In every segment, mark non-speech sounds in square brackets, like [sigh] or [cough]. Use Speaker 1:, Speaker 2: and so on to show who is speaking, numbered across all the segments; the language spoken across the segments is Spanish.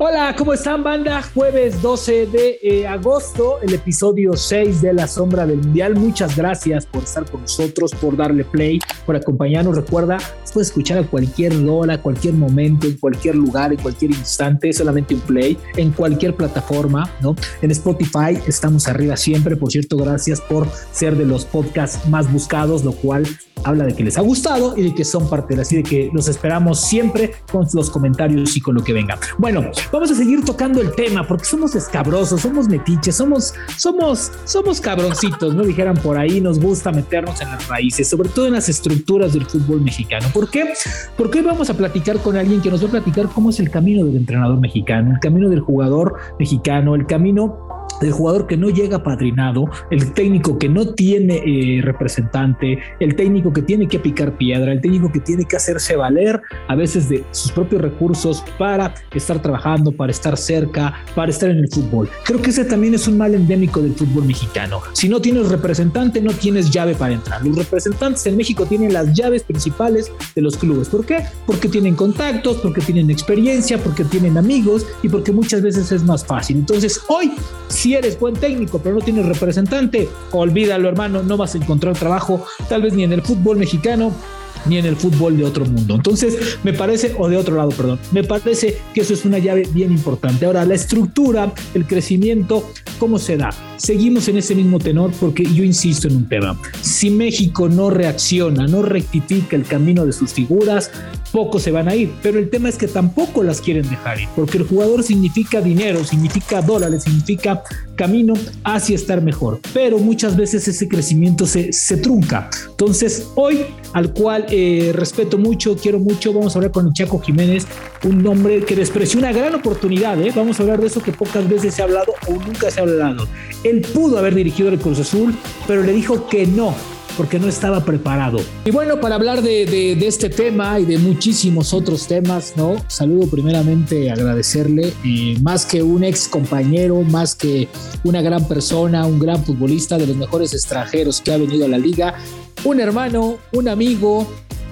Speaker 1: Hola, ¿cómo están, banda? Jueves 12 de eh, agosto, el episodio 6 de La Sombra del Mundial. Muchas gracias por estar con nosotros, por darle play, por acompañarnos. Recuerda, puedes escuchar a cualquier hora, a cualquier momento, en cualquier lugar, en cualquier instante, solamente un play, en cualquier plataforma, ¿no? En Spotify estamos arriba siempre. Por cierto, gracias por ser de los podcasts más buscados, lo cual habla de que les ha gustado y de que son parte de así de que los esperamos siempre con los comentarios y con lo que venga. Bueno, vamos a seguir tocando el tema porque somos escabrosos, somos metiches, somos, somos, somos cabroncitos, no dijeran por ahí, nos gusta meternos en las raíces, sobre todo en las estructuras del fútbol mexicano. ¿Por qué? Porque hoy vamos a platicar con alguien que nos va a platicar cómo es el camino del entrenador mexicano, el camino del jugador mexicano, el camino el jugador que no llega padrinado, el técnico que no tiene eh, representante, el técnico que tiene que picar piedra, el técnico que tiene que hacerse valer a veces de sus propios recursos para estar trabajando, para estar cerca, para estar en el fútbol. Creo que ese también es un mal endémico del fútbol mexicano. Si no tienes representante, no tienes llave para entrar. Los representantes en México tienen las llaves principales de los clubes. ¿Por qué? Porque tienen contactos, porque tienen experiencia, porque tienen amigos y porque muchas veces es más fácil. Entonces, hoy, si si eres buen técnico pero no tienes representante, olvídalo hermano, no vas a encontrar trabajo, tal vez ni en el fútbol mexicano, ni en el fútbol de otro mundo. Entonces, me parece, o de otro lado, perdón, me parece que eso es una llave bien importante. Ahora, la estructura, el crecimiento, ¿cómo se da? Seguimos en ese mismo tenor porque yo insisto en un tema. Si México no reacciona, no rectifica el camino de sus figuras, pocos se van a ir. Pero el tema es que tampoco las quieren dejar ir, porque el jugador significa dinero, significa dólares, significa camino hacia estar mejor. Pero muchas veces ese crecimiento se, se trunca. Entonces, hoy, al cual eh, respeto mucho, quiero mucho, vamos a hablar con el Chaco Jiménez, un hombre que despreció una gran oportunidad. ¿eh? Vamos a hablar de eso que pocas veces se ha hablado o nunca se ha hablado. Él pudo haber dirigido el Cruz Azul, pero le dijo que no porque no estaba preparado. Y bueno, para hablar de, este tema y de muchísimos otros temas, ¿no? Saludo primeramente, agradecerle, eh, más que un ex compañero, más que una gran persona, un gran futbolista de los mejores extranjeros que ha venido a la liga, un hermano, un amigo,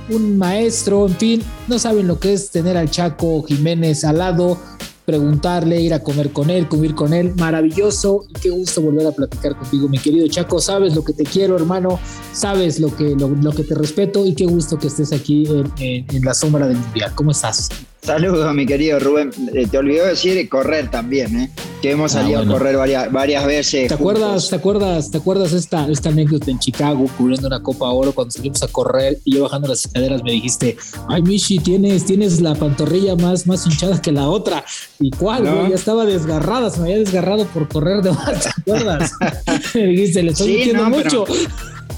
Speaker 1: un maestro, en fin, no saben lo que es tener al Chaco Jiménez al lado preguntarle, ir a comer con él, comer con él. Maravilloso y qué gusto volver a platicar contigo, mi querido Chaco. Sabes lo que te quiero, hermano. Sabes lo que, lo, que te respeto y qué gusto que estés aquí en, la sombra del mundial. ¿Cómo estás?
Speaker 2: Saludos, mi querido Rubén. Eh, te olvidó decir correr también, ¿eh? Que hemos ah, salido a correr varias, varias veces.
Speaker 1: ¿Te acuerdas, ¿Te acuerdas, te acuerdas esta, esta anécdota en Chicago cubriendo una Copa Oro cuando salimos a correr y yo bajando las escaleras me dijiste, ay Michi, tienes, tienes la pantorrilla más, más hinchada que la otra. ¿Y cuál? Ya estaba desgarrada, se me había desgarrado por correr de más, ¿te acuerdas? [laughs] me dijiste, le estoy diciendo mucho.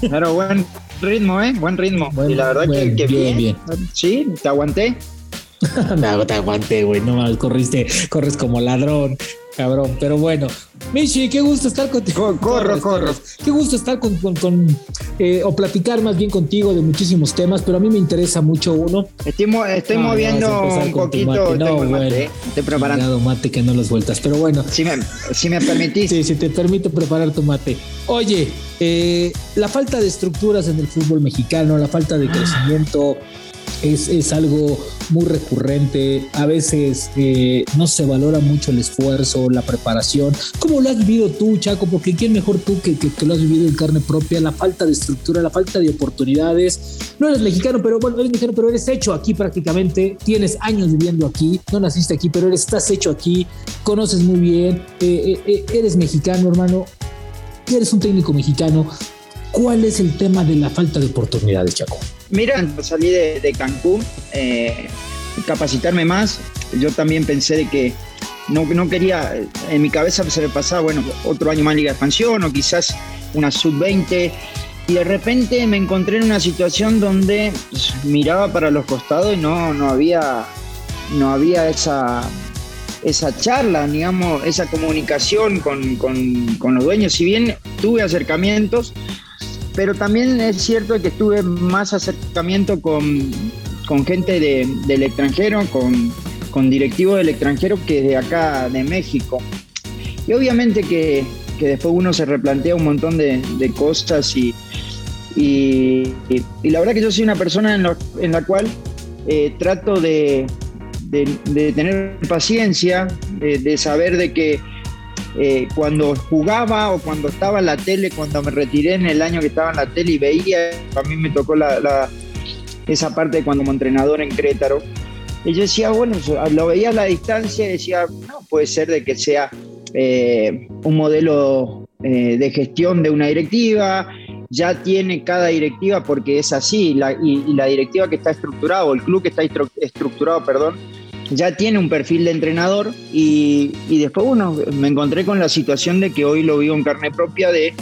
Speaker 2: Pero, buen ritmo, ¿eh? Buen ritmo. y la verdad que, que bien, bien. Sí, te aguanté. [laughs]
Speaker 1: no, te aguanté, güey. No mal, corriste, corres como ladrón, cabrón. Pero bueno, Michi, qué gusto estar contigo.
Speaker 2: Corro, corro.
Speaker 1: Qué gusto estar con, con, eh, o platicar más bien contigo de muchísimos temas, pero a mí me interesa mucho uno.
Speaker 2: Estoy, estoy moviendo un poquito.
Speaker 1: No, bueno, mate,
Speaker 2: estoy preparando.
Speaker 1: mate que no los vueltas, pero bueno.
Speaker 2: Si me, si me permitís.
Speaker 1: Sí, si te permito preparar tu mate. Oye, eh, la falta de estructuras en el fútbol mexicano, la falta de crecimiento es, algo muy recurrente. A veces eh, no se valora mucho el esfuerzo, la preparación. ¿Cómo lo has vivido tú, Chaco? Porque quién mejor tú que, que, lo has vivido en carne propia, la falta de estructura, la falta de oportunidades. No eres mexicano, pero bueno, eres mexicano, pero eres hecho aquí prácticamente. Tienes años viviendo aquí, no naciste aquí, pero eres, estás hecho aquí, conoces muy bien, eh, eh, eres mexicano, hermano. Eres un técnico mexicano. ¿Cuál es el tema de la falta de oportunidades, Chaco?
Speaker 2: Mira, salí de, Cancún, eh, capacitarme más. Yo también pensé de que no, no quería, en mi cabeza se me pasaba, bueno, otro año más Liga de Expansión o quizás una sub-20. Y de repente me encontré en una situación donde pues, miraba para los costados y no, no había, no había esa, esa charla, digamos, esa comunicación con, con los dueños. Si bien tuve acercamientos, pero también es cierto que estuve más acercamiento con, gente del extranjero, con, directivos del extranjero que de acá de México. Y obviamente que, después uno se replantea un montón de, cosas y, Y, la verdad que yo soy una persona en, la cual eh, trato de, tener paciencia, de, saber de que eh, cuando jugaba o cuando estaba en la tele, cuando me retiré en el año que estaba en la tele y veía, a mí me tocó esa parte cuando como entrenador en Crétaro, y yo decía, bueno, lo veía a la distancia y decía, no, puede ser de que sea eh, un modelo eh, de gestión de una directiva, ya tiene cada directiva porque es así, y, la directiva que está estructurada, o el club que está estructurado, perdón, ya tiene un perfil de entrenador. Y, después, bueno, me encontré con la situación de que hoy lo vivo en carne propia de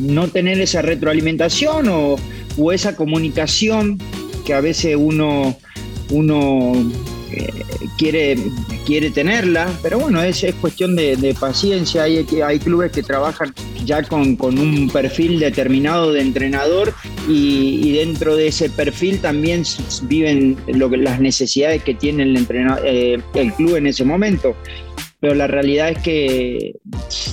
Speaker 2: no tener esa retroalimentación o, o, esa comunicación que a veces uno, uno eh, quiere, quiere tenerla, pero bueno, es, es cuestión de, paciencia. Hay, hay clubes que trabajan ya con, un perfil determinado de entrenador y, dentro de ese perfil también viven lo las necesidades que tiene el, eh, el club en ese momento. Pero la realidad es que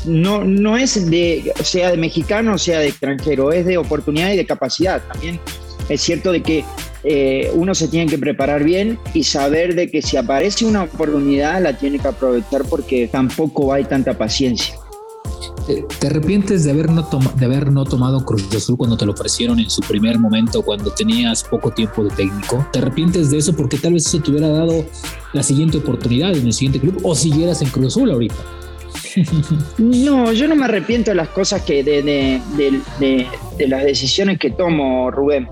Speaker 2: no, no es de, sea de mexicano sea de extranjero, es de oportunidad y de capacidad. También es cierto de que eh, uno se tiene que preparar bien y saber de que si aparece una oportunidad la tiene que aprovechar porque tampoco hay tanta paciencia.
Speaker 1: ¿Te arrepientes de haber, no de haber no tomado Cruz Azul cuando te lo ofrecieron en su primer momento, cuando tenías poco tiempo de técnico? ¿Te arrepientes de eso porque tal vez eso te hubiera dado la siguiente oportunidad en el siguiente club o siguieras en Cruz Azul ahorita? [laughs]
Speaker 2: No, yo no me arrepiento de las cosas que de, de las decisiones que tomo, Rubén.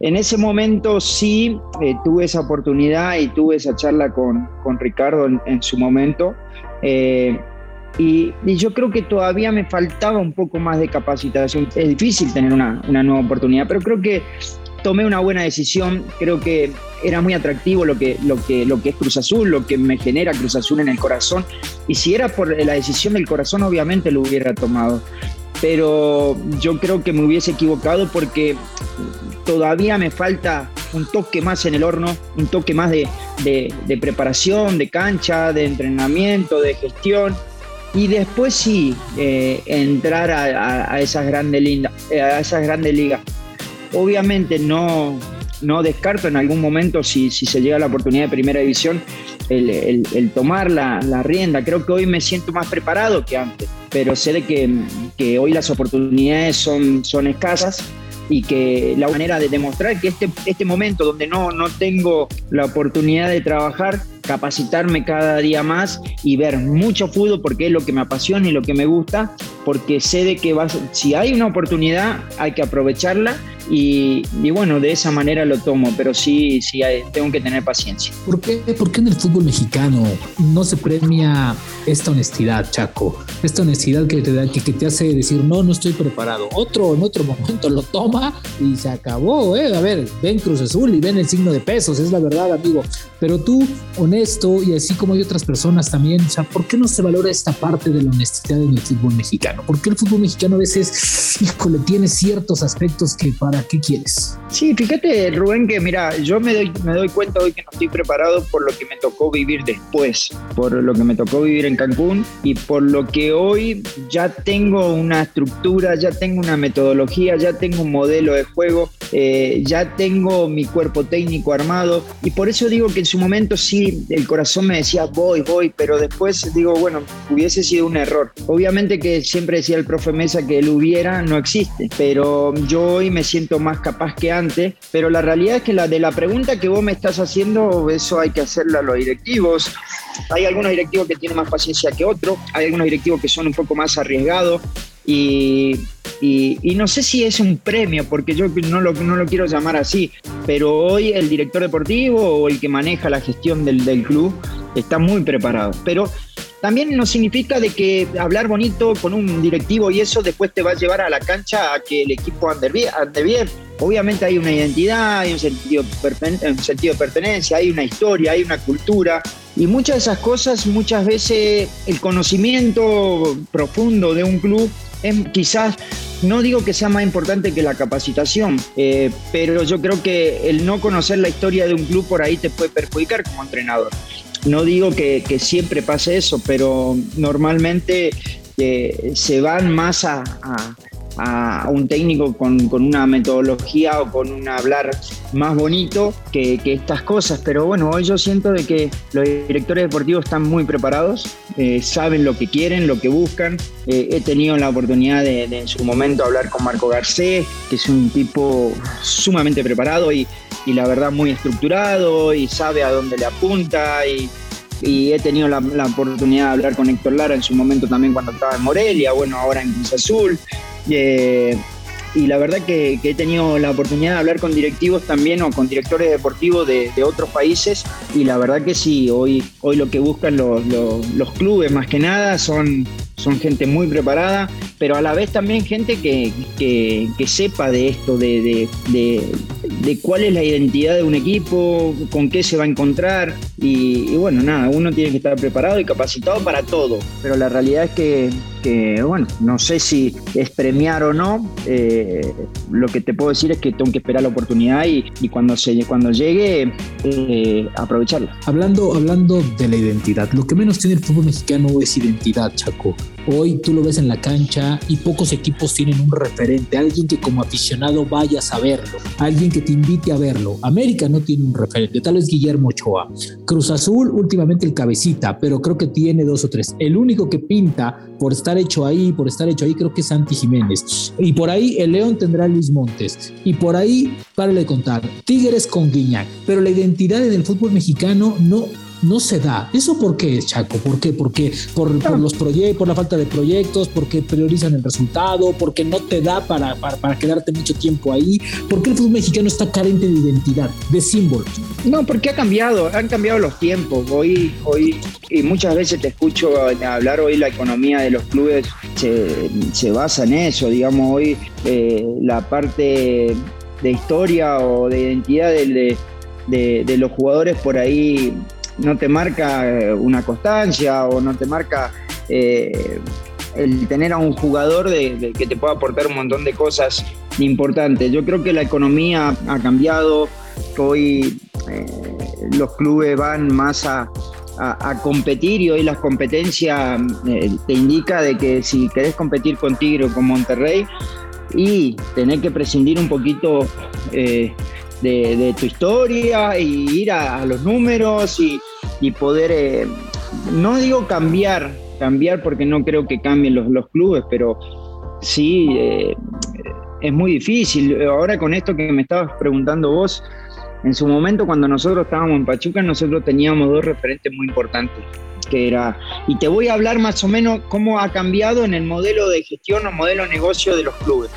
Speaker 2: En ese momento sí eh, tuve esa oportunidad y tuve esa charla con, Ricardo en, su momento. Eh, y, yo creo que todavía me faltaba un poco más de capacitación. Es difícil tener una, nueva oportunidad, pero creo que tomé una buena decisión. Creo que era muy atractivo lo que, lo, que, lo que es Cruz Azul, lo que me genera Cruz Azul en el corazón. Y si era por la decisión del corazón, obviamente lo hubiera tomado. Pero yo creo que me hubiese equivocado porque todavía me falta un toque más en el horno, un toque más de, preparación, de cancha, de entrenamiento, de gestión. Y después sí, eh, entrar a, esas grandes eh, a esas grandes ligas. Obviamente no, no descarto en algún momento, si, se llega la oportunidad de primera división, el, tomar la, rienda. Creo que hoy me siento más preparado que antes, pero sé que, hoy las oportunidades son escasas y que la manera de demostrar que este, este momento donde no, no tengo la oportunidad de trabajar, capacitarme cada día más y ver mucho fútbol porque es lo que me apasiona y lo que me gusta, porque sé de que vas, si hay una oportunidad hay que aprovecharla y, bueno, de esa manera lo tomo, pero sí, sí tengo que tener paciencia.
Speaker 1: ¿Por qué, ¿Por qué en el fútbol mexicano no se premia esta honestidad, Chaco? Esta honestidad que te, da, que, te hace decir, no, no estoy preparado. Otro en otro momento lo toma y se acabó, ¿eh? A ver, ven Cruz Azul y ven el signo de pesos, es la verdad, amigo. Pero tú, honesto, y así como hay otras personas también, o sea, ¿por qué no se valora esta parte de la honestidad en el fútbol mexicano? ¿Por qué el fútbol mexicano a veces, híjole, tiene ciertos aspectos que para ¿qué quieres?
Speaker 2: Sí, fíjate, Rubén, que mira, yo me doy, me doy cuenta hoy que no estoy preparado por lo que me tocó vivir después, por lo que me tocó vivir en Cancún y por lo que hoy ya tengo una estructura, ya tengo una metodología, ya tengo un modelo de juego, eh, ya tengo mi cuerpo técnico armado y por eso digo que en su momento sí, el corazón me decía voy, voy, pero después digo, bueno, hubiese sido un error. Obviamente que siempre decía el profe Mesa que él hubiera, no existe, pero yo hoy me siento más capaz que antes, pero la realidad es que la de la pregunta que vos me estás haciendo, eso hay que hacerlo a los directivos. Hay algunos directivos que tienen más paciencia que otros, hay algunos directivos que son un poco más arriesgados y, y, no sé si es un premio, porque yo no lo, no lo quiero llamar así, pero hoy el director deportivo o el que maneja la gestión del, del club está muy preparado. Pero también no significa de que hablar bonito con un directivo y eso después te va a llevar a la cancha a que el equipo ande bien. Obviamente hay una identidad, hay un sentido, un sentido de pertenencia, hay una historia, hay una cultura. Y muchas de esas cosas, muchas veces el conocimiento profundo de un club es quizás, no digo que sea más importante que la capacitación, eh, pero yo creo que el no conocer la historia de un club por ahí te puede perjudicar como entrenador. No digo que, siempre pase eso, pero normalmente eh, se van más a, a, un técnico con, una metodología o con un hablar más bonito que, estas cosas. Pero bueno, hoy yo siento de que los directores deportivos están muy preparados, eh, saben lo que quieren, lo que buscan. Eh, he tenido la oportunidad de, en su momento hablar con Marco Garcés, que es un tipo sumamente preparado y, la verdad muy estructurado y sabe a dónde le apunta y y he tenido la, oportunidad de hablar con Héctor Lara en su momento también cuando estaba en Morelia, bueno, ahora en Cruz Azul. Eh, y la verdad que, he tenido la oportunidad de hablar con directivos también o con directores deportivos de, otros países y la verdad que sí, hoy, hoy lo que buscan los, los clubes más que nada son son gente muy preparada, pero a la vez también gente que, sepa de esto, de, cuál es la identidad de un equipo, con qué se va a encontrar. Y, bueno, nada, uno tiene que estar preparado y capacitado para todo, pero la realidad es que, bueno, no sé si es premiar o no, eh, lo que te puedo decir es que tengo que esperar la oportunidad y, cuando, se, cuando llegue, eh, aprovecharla.
Speaker 1: Hablando, hablando de la identidad, lo que menos tiene el fútbol mexicano es identidad, Chaco. Hoy tú lo ves en la cancha y pocos equipos tienen un referente, alguien que como aficionado vayas a verlo, alguien que te invite a verlo. América no tiene un referente, tal vez Guillermo Ochoa. Cruz Azul últimamente el cabecita, pero creo que tiene dos o tres. El único que pinta por estar hecho ahí, por estar hecho ahí, creo que es Santi Jiménez. Y por ahí el León tendrá Luis Montes. Y por ahí, para de contar, Tigres con Guiñac. Pero la identidad en el fútbol mexicano no no se da. ¿Eso por qué, Chaco? ¿Por qué? Porque por, por los proyectos, por la falta de proyectos, porque priorizan el resultado, porque no te da para, para, quedarte mucho tiempo ahí. ¿Por qué el fútbol mexicano está carente de identidad, de símbolos?
Speaker 2: No, porque ha cambiado, han cambiado los tiempos. Hoy, hoy, y muchas veces te escucho hablar hoy la economía de los clubes se, basa en eso, digamos, hoy eh, la parte de historia o de identidad de, de los jugadores por ahí no te marca eh, una constancia o no te marca eh, el tener a un jugador de, que te pueda aportar un montón de cosas importantes. Yo creo que la economía ha cambiado, hoy eh, los clubes van más a, competir y hoy las competencias te indica de que si querés competir con Tigre o con Monterrey y tener que prescindir un poquito de, tu historia y ir a, los números y, poder, eh, no digo cambiar, cambiar porque no creo que cambien los, los clubes, pero sí eh, es muy difícil. Ahora con esto que me estabas preguntando vos, en su momento cuando nosotros estábamos en Pachuca, nosotros teníamos dos referentes muy importantes que era, y te voy a hablar más o menos cómo ha cambiado en el modelo de gestión o modelo de negocio de los clubes.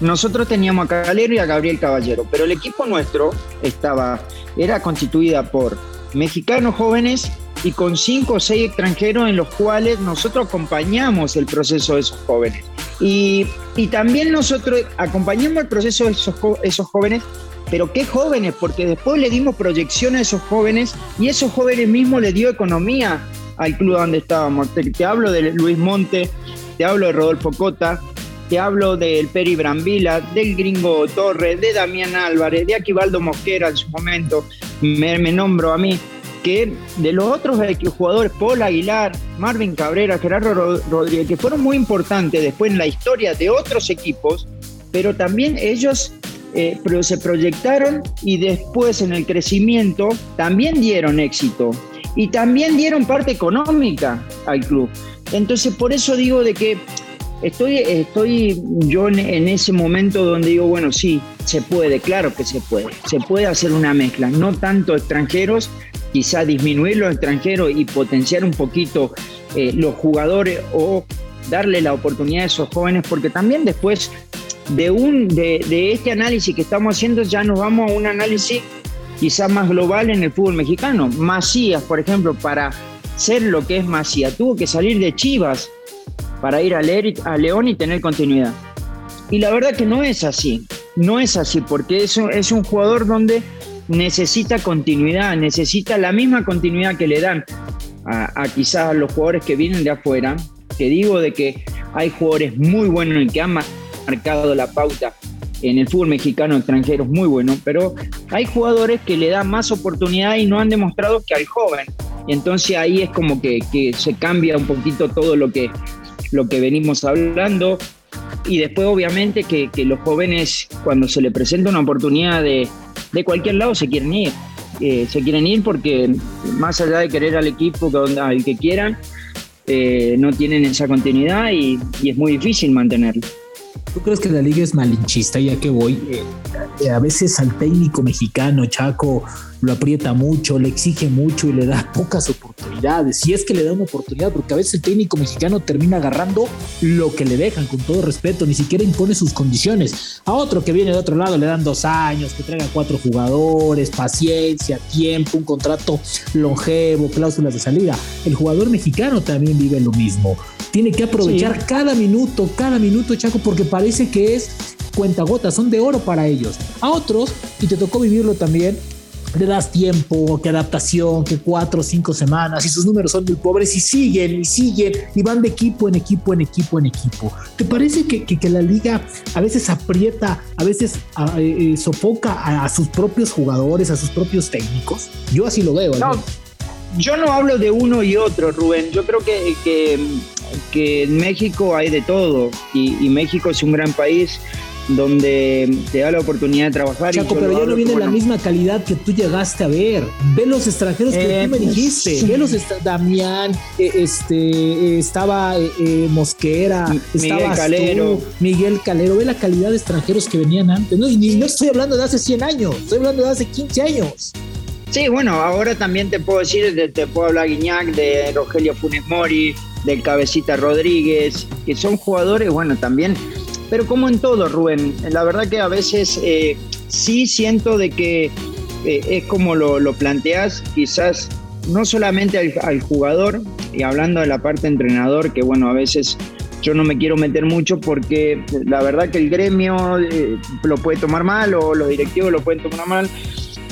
Speaker 2: Nosotros teníamos a Calero y a Gabriel Caballero, pero el equipo nuestro estaba, era constituida por mexicanos jóvenes y con cinco o seis extranjeros en los cuales nosotros acompañamos el proceso de esos jóvenes. Y, también nosotros acompañamos el proceso de esos, esos jóvenes, pero qué jóvenes, porque después le dimos proyección a esos jóvenes y esos jóvenes mismos le dio economía al club donde estábamos. te hablo de Luis Monte, te hablo de Rodolfo Cota, te hablo del Peri Brambila, del Gringo Torres, de Damián Álvarez, de Aquivaldo Mosquera en su momento, me, nombro a mí, que de los otros jugadores, Paul Aguilar, Marvin Cabrera, Gerardo Rodríguez, que fueron muy importantes después en la historia de otros equipos, pero también ellos eh, se proyectaron y después en el crecimiento también dieron éxito y también dieron parte económica al club. Entonces por eso digo de que Estoy, estoy yo en, ese momento donde digo, bueno, sí, se puede, claro que se puede. Se puede hacer una mezcla, no tanto extranjeros, quizá disminuir los extranjeros y potenciar un poquito eh, los jugadores o darle la oportunidad a esos jóvenes, porque también después de, un, de, de este análisis que estamos haciendo ya nos vamos a un análisis quizá más global en el fútbol mexicano. Macías, por ejemplo, para ser lo que es Macías, tuvo que salir de Chivas para ir a, León y tener continuidad. Y la verdad que no es así, no es así, porque eso es un jugador donde necesita continuidad, necesita la misma continuidad que le dan a, quizás a los jugadores que vienen de afuera, que digo de que hay jugadores muy buenos y que han marcado la pauta en el fútbol mexicano extranjeros muy buenos, pero hay jugadores que le dan más oportunidad y no han demostrado que al joven. Y entonces ahí es como que se cambia un poquito todo lo que lo que venimos hablando. y después obviamente que, los jóvenes cuando se les presenta una oportunidad de, de cualquier lado se quieren ir. Eh, se quieren ir porque más allá de querer al equipo al que quieran, eh, no tienen esa continuidad y, y es muy difícil mantenerlo.
Speaker 1: ¿Tú crees que la liga es malinchista? Ya que voy, eh, a veces al técnico mexicano, Chaco, lo aprieta mucho, le exige mucho y le da pocas oportunidades. Si es que le da una oportunidad, porque a veces el técnico mexicano termina agarrando lo que le dejan, con todo respeto, ni siquiera impone sus condiciones. A otro que viene de otro lado le dan dos años, que traiga cuatro jugadores, paciencia, tiempo, un contrato longevo, cláusulas de salida. El jugador mexicano también vive lo mismo tiene que aprovechar cada minuto, cada minuto, Chaco, porque parece que es cuentagotas, son de oro para ellos. A otros, y te tocó vivirlo también, le das tiempo, que adaptación, que cuatro o cinco semanas y sus números son muy pobres y siguen y siguen y van de equipo en equipo en equipo en equipo. ¿Te parece que, que, la liga a veces aprieta, a veces eh, eh, sofoca a, sus propios jugadores, a sus propios técnicos? Yo así lo veo.
Speaker 2: No, yo no hablo de uno y otro, Rubén. Yo creo que, que que en México hay de todo y, México es un gran país donde te da la oportunidad de trabajar.
Speaker 1: Chaco, pero ya no viene la misma calidad que tú llegaste a ver. Ve los extranjeros que tú me eh, dijiste. Ve los Damián, eh, este, eh, estaba Mosquera, Miguel Calero. Miguel Calero. Ve la calidad de extranjeros que venían antes. No, y no estoy hablando de hace 100 años, estoy hablando de hace 15 años.
Speaker 2: Sí, bueno, ahora también te puedo decir, te, puedo hablar Guiñac, de Rogelio Funes Mori, del Cabecita Rodríguez, que son jugadores, bueno, también, pero como en todo, Rubén, la verdad que a veces eh, sí siento de que eh, es como lo, planteas, quizás no solamente al, jugador, y hablando de la parte entrenador, que bueno, a veces yo no me quiero meter mucho porque la verdad que el gremio eh, lo puede tomar mal o los directivos lo pueden tomar mal,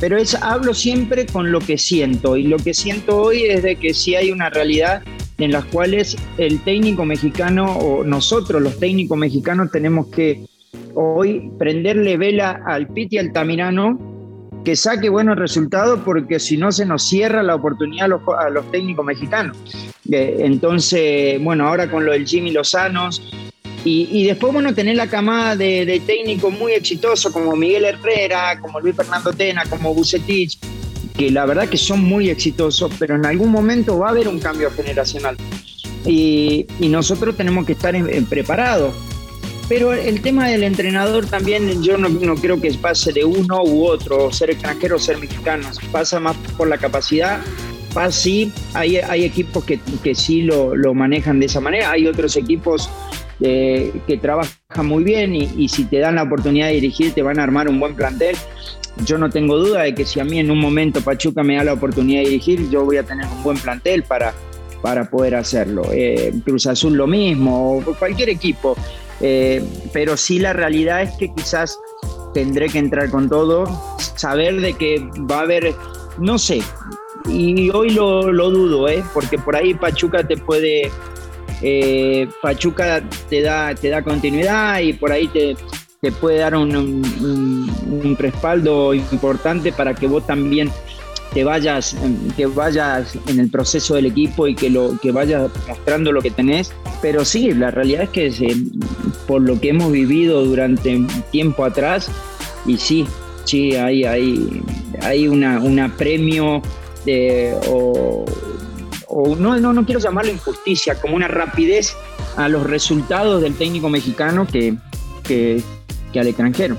Speaker 2: pero es, hablo siempre con lo que siento y lo que siento hoy es de que si hay una realidad en las cuales el técnico mexicano o nosotros los técnicos mexicanos tenemos que hoy prenderle vela al Piti Altamirano que saque buenos resultados porque si no se nos cierra la oportunidad a los, técnicos mexicanos. Eh, entonces, bueno, ahora con lo del Jimmy Lozanos y, y después, bueno, tener la camada de, de técnicos muy exitosos como Miguel Herrera, como Luis Fernando Tena, como Bucetich, que la verdad que son muy exitosos, pero en algún momento va a haber un cambio generacional. Y, nosotros tenemos que estar preparados. Pero el tema del entrenador también, yo no, creo que pase de uno u otro, ser extranjero o ser mexicano, pasa más por la capacidad. Pasa, sí, hay, hay equipos que, que sí lo, lo, manejan de esa manera, hay otros equipos eh, que trabajan muy bien y, y si te dan la oportunidad de dirigir te van a armar un buen plantel yo no tengo duda de que si a mí en un momento Pachuca me da la oportunidad de dirigir, yo voy a tener un buen plantel para, para poder hacerlo. Eh, Cruz Azul lo mismo, o cualquier equipo. Eh, pero sí la realidad es que quizás tendré que entrar con todo, saber de que va a haber, no sé, y hoy lo, lo dudo, ¿eh? porque por ahí Pachuca te puede, eh, Pachuca te da, te da continuidad y por ahí te, te puede dar un, un, respaldo importante para que vos también te vayas, que vayas en el proceso del equipo y que, lo, que vayas mostrando lo que tenés. Pero sí, la realidad es que por lo que hemos vivido durante tiempo atrás, y sí, sí, hay, hay, hay una, una premio de, o, no, no, no quiero llamarlo injusticia, como una rapidez a los resultados del técnico mexicano que, al extranjero.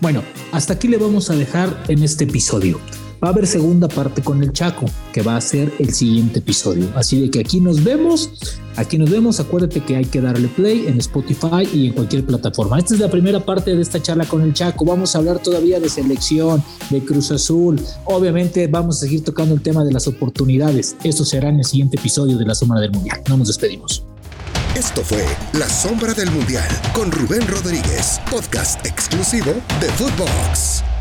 Speaker 1: Bueno, hasta aquí le vamos a dejar en este episodio. Va a haber segunda parte con el Chaco, que va a ser el siguiente episodio. Así de que aquí nos vemos. Aquí nos vemos. Acuérdate que hay que darle play en Spotify y en cualquier plataforma. Esta es la primera parte de esta charla con el Chaco. Vamos a hablar todavía de selección, de Cruz Azul. Obviamente vamos a seguir tocando el tema de las oportunidades. Esto será en el siguiente episodio de La Sombra del Mundial. No nos despedimos.
Speaker 3: Esto fue La Sombra del Mundial con Rubén Rodríguez, podcast exclusivo de Footbox.